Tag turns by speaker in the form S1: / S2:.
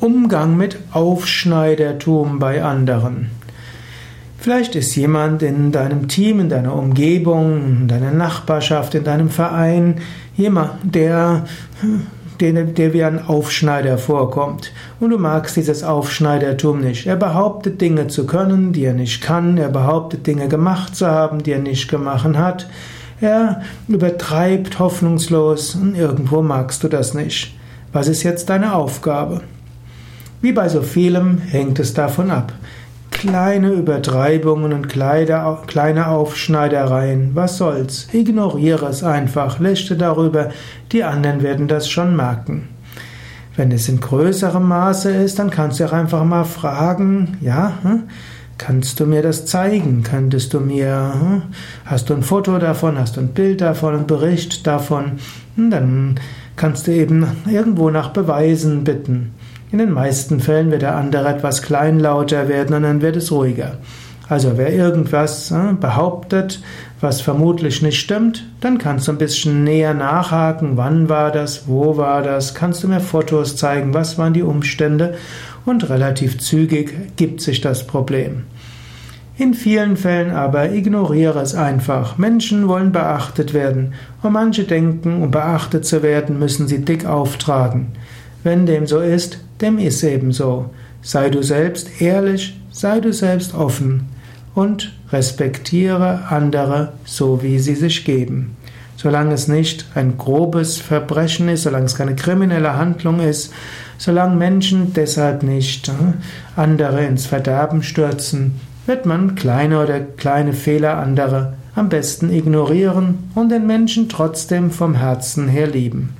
S1: Umgang mit Aufschneidertum bei anderen. Vielleicht ist jemand in deinem Team, in deiner Umgebung, in deiner Nachbarschaft, in deinem Verein, jemand, der, der, der wie ein Aufschneider vorkommt. Und du magst dieses Aufschneidertum nicht. Er behauptet Dinge zu können, die er nicht kann. Er behauptet Dinge gemacht zu haben, die er nicht gemacht hat. Er übertreibt hoffnungslos und irgendwo magst du das nicht. Was ist jetzt deine Aufgabe? Wie bei so vielem hängt es davon ab. Kleine Übertreibungen und kleine Aufschneidereien, was soll's? Ignoriere es einfach, lächte darüber, die anderen werden das schon merken. Wenn es in größerem Maße ist, dann kannst du auch einfach mal fragen, ja, hm, kannst du mir das zeigen? Könntest du mir, hm, hast du ein Foto davon, hast du ein Bild davon, einen Bericht davon? Hm, dann kannst du eben irgendwo nach Beweisen bitten. In den meisten Fällen wird der andere etwas kleinlauter werden und dann wird es ruhiger. Also wer irgendwas äh, behauptet, was vermutlich nicht stimmt, dann kannst du ein bisschen näher nachhaken, wann war das, wo war das, kannst du mir Fotos zeigen, was waren die Umstände und relativ zügig gibt sich das Problem. In vielen Fällen aber ignoriere es einfach. Menschen wollen beachtet werden und manche denken, um beachtet zu werden, müssen sie dick auftragen. Wenn dem so ist, dem ist eben so. Sei du selbst ehrlich, sei du selbst offen und respektiere andere so, wie sie sich geben. Solange es nicht ein grobes Verbrechen ist, solange es keine kriminelle Handlung ist, solange Menschen deshalb nicht äh, andere ins Verderben stürzen, wird man kleine oder kleine Fehler anderer am besten ignorieren und den Menschen trotzdem vom Herzen her lieben.